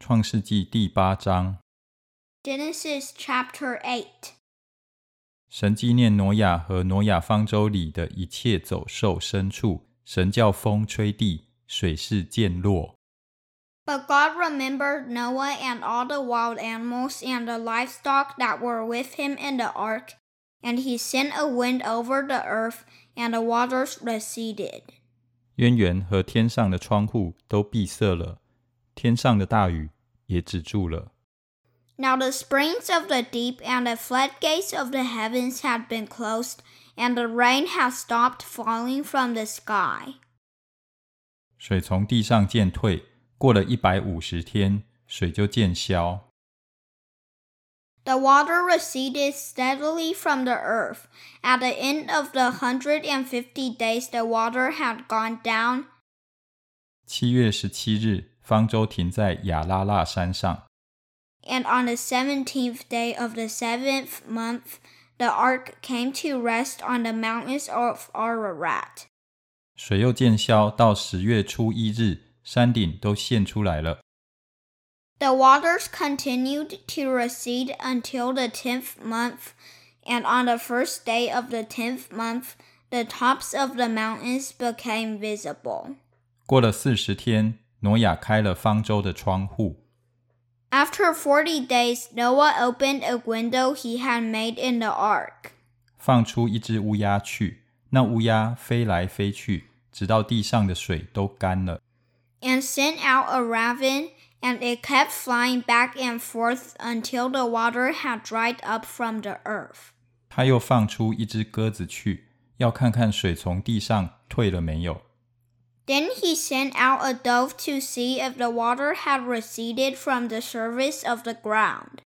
创世纪第八章， Genesis chapter 8. 神纪念挪亚和挪亚方舟里的一切走兽、牲畜。神叫风吹地，水势渐落。 But God remembered Noah and all the wild animals and the livestock that were with him in the ark, and he sent a wind over the earth, and the waters receded. 渊源和天上的窗户都闭塞了，天上的大雨 也止住了。 Now the springs of the deep and the floodgates of the heavens had been closed, and the rain had stopped falling from the sky. 水从地上渐退，过了一百五十天，水就渐消。 The water receded steadily from the earth. At the end of the hundred and fifty days, the water had gone down. 七月十七日， 方舟停在亚拉腊山上。 And on the seventeenth day of the seventh month, the ark came to rest on the mountains of Ararat. 水又渐消，到十月初一日，山顶都现出来了。 The waters continued to recede until the tenth month, and on the first day of the tenth month, the tops of the mountains became visible. 过了四十天， 挪亚开了方舟的窗户。 After forty days, Noah opened a window he had made in the ark. 放出一只乌鸦去，那乌鸦飞来飞去，直到地上的水都干了。 and sent out a raven, and it kept flying back and forth until the water had dried up from the earth. 他又放出一只鸽子去，要看看水从地上退了没有。 Then he sent out a dove to see if the water had receded from the surface of the ground.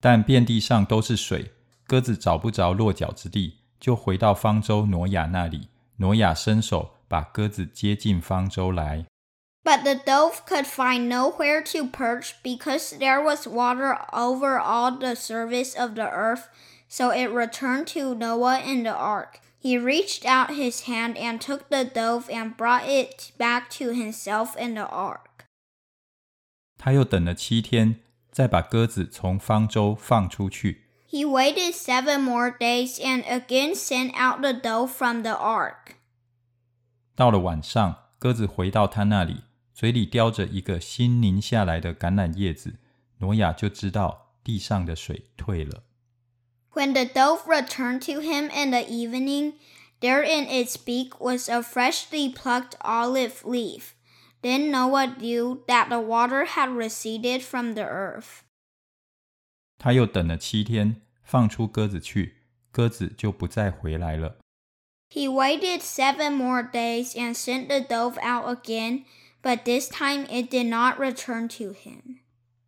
但遍地上都是水，鸽子找不着落脚之地，就回到方舟挪亚那里。挪亚伸手把鸽子接进方舟来。 But the dove could find nowhere to perch because there was water over all the surface of the earth, so it returned to Noah in the ark. He reached out his hand and took the dove and brought it back to himself in the ark. 他又等了七天，再把鸽子从方舟放出去。 He waited seven more days and again sent out the dove from the ark. 到了晚上，鸽子回到他那里，嘴里叼着一个新拧下来的橄榄叶子。挪亚就知道地上的水退了。 When the dove returned to him in the evening, there in its beak was a freshly plucked olive leaf. Then Noah knew that the water had receded from the earth. 他又等了七天，放出鸽子去，鸽子就不再回来了。 He waited seven more days and sent the dove out again, but this time it did not return to him.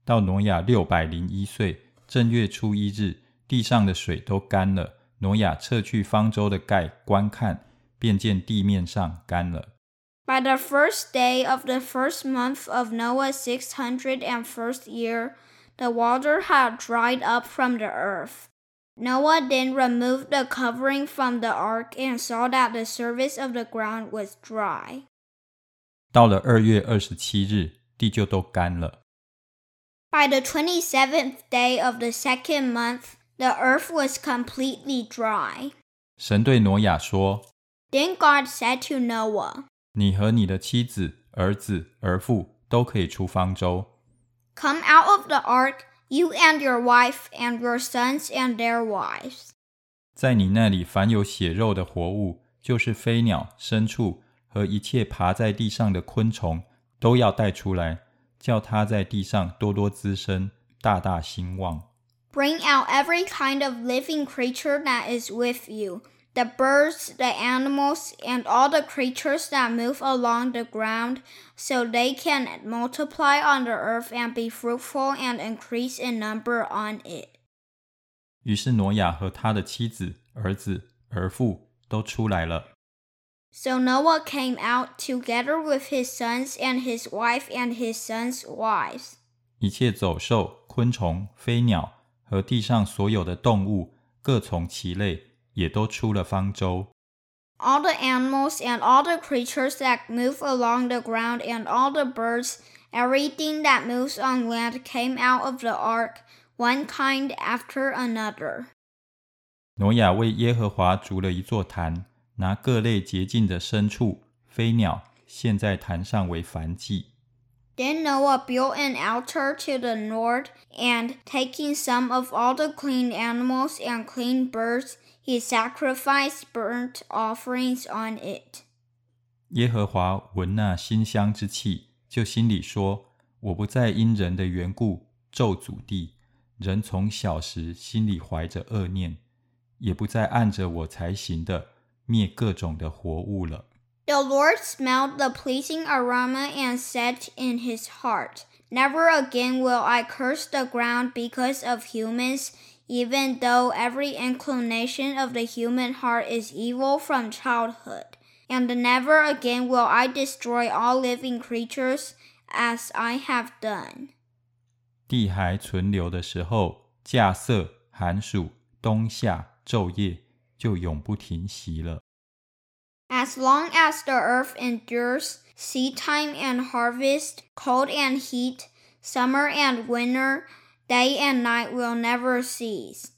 到挪亚六百零一岁正月初一日， 地上的水都干了。挪亚撤去方舟的盖，观看，便见地面上干了。 By the first day of the first month of Noah's six hundred and first year, the water had dried up from the earth. Noah then removed the covering from the ark and saw that the surface of the ground was dry. 到了二月二十七日，地就都干了。 By the twenty seventh day of the second month, the earth was completely dry. 神对挪亚说 Then God said to Noah,：“ 你和你的妻子、儿子、儿妇都可以出方舟。 Come out of the ark, you and your wife, and your sons and their wives. 在你那里，凡有血肉的活物，就是飞鸟、牲畜和一切爬在地上的昆虫，都要带出来，叫它在地上多多滋生，大大兴旺。 Bring out every kind of living creature that is with you the birds, the animals, and all the creatures that move along the ground, so they can multiply on the earth and be fruitful and increase in number on it. 于是挪亚和他的妻子、儿子、儿妇都出来了。 So Noah came out together with his sons and his wife and his sons' wives. 一切走兽、昆虫、飞鸟 和地上所有的动物，各从其类，也都出了方舟。all the animals and all the creatures that move along the ground and all the birds Everything that moves on land came out of the ark, one kind after another. 挪亚为耶和华筑了一座坛，拿各类洁净的牲畜、飞鸟献在坛上为燔祭。Then Noah built an altar to the Lord, and taking some of all the clean animals and clean birds, he sacrificed burnt offerings on it. 耶和华闻那馨香之气，就心里说：“我不再因人的缘故咒诅地，人从小时心里怀着恶念，也不再按着我才行的灭各种的活物了。” The Lord smelled the pleasing aroma and said in his heart, Never again will I curse the ground because of humans, even though every inclination of the human heart is evil from childhood. And never again will I destroy all living creatures as I have done. 地还存留的时候，稼穑、寒暑、冬夏、昼夜就永不停息了。As long as the earth endures, seed time and harvest, cold and heat, summer and winter, day and night will never cease.